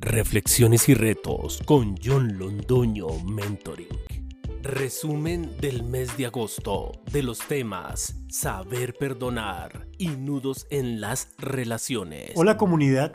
Reflexiones y retos con John Londoño Mentoring. Resumen del mes de agosto de los temas saber perdonar y nudos en las relaciones. Hola comunidad.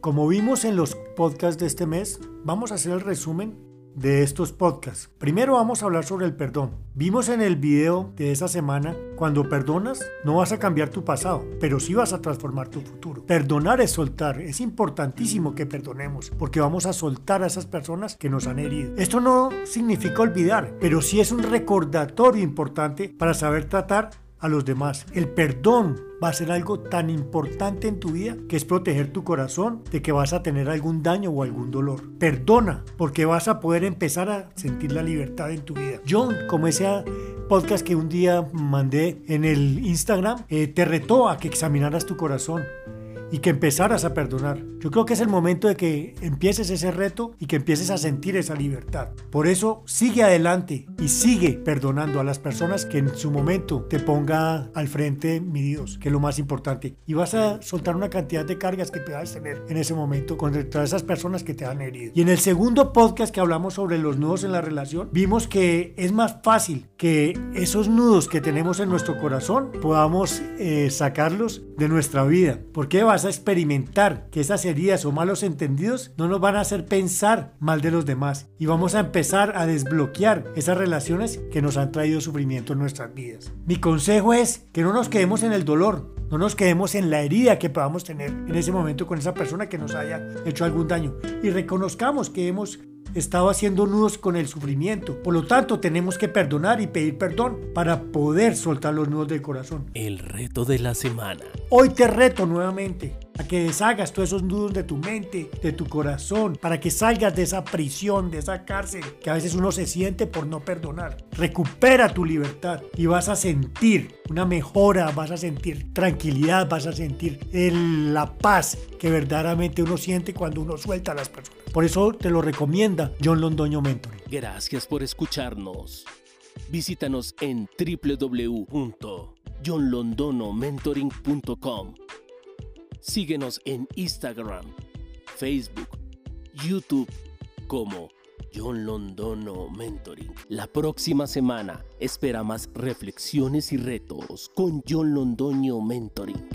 Como vimos en los podcasts de este mes, vamos a hacer el resumen de estos podcasts. Primero vamos a hablar sobre el perdón. Vimos en el video de esa semana, cuando perdonas, no vas a cambiar tu pasado, pero sí vas a transformar tu futuro. Perdonar es soltar, es importantísimo que perdonemos, porque vamos a soltar a esas personas que nos han herido. Esto no significa olvidar, pero sí es un recordatorio importante para saber tratar a los demás. El perdón va a ser algo tan importante en tu vida que es proteger tu corazón de que vas a tener algún daño o algún dolor. Perdona porque vas a poder empezar a sentir la libertad en tu vida. John, como ese podcast que un día mandé en el Instagram, eh, te retó a que examinaras tu corazón y que empezaras a perdonar. Yo creo que es el momento de que empieces ese reto y que empieces a sentir esa libertad. Por eso sigue adelante y sigue perdonando a las personas que en su momento te ponga al frente mi Dios, que es lo más importante. Y vas a soltar una cantidad de cargas que puedas tener en ese momento contra esas personas que te han herido. Y en el segundo podcast que hablamos sobre los nudos en la relación, vimos que es más fácil que esos nudos que tenemos en nuestro corazón podamos eh, sacarlos de nuestra vida. ¿Por qué a experimentar que esas heridas o malos entendidos no nos van a hacer pensar mal de los demás y vamos a empezar a desbloquear esas relaciones que nos han traído sufrimiento en nuestras vidas. Mi consejo es que no nos quedemos en el dolor, no nos quedemos en la herida que podamos tener en ese momento con esa persona que nos haya hecho algún daño y reconozcamos que hemos estado haciendo nudos con el sufrimiento. Por lo tanto, tenemos que perdonar y pedir perdón para poder soltar los nudos del corazón. El reto de la semana. Hoy te reto nuevamente a que deshagas todos esos nudos de tu mente, de tu corazón, para que salgas de esa prisión, de esa cárcel que a veces uno se siente por no perdonar. Recupera tu libertad y vas a sentir una mejora, vas a sentir tranquilidad, vas a sentir la paz que verdaderamente uno siente cuando uno suelta a las personas. Por eso te lo recomienda John Londoño Mentoring. Gracias por escucharnos. Visítanos en www.johnlondonomentoring.com. Síguenos en Instagram, Facebook, YouTube como John Londono Mentoring. La próxima semana espera más reflexiones y retos con John Londoño Mentoring.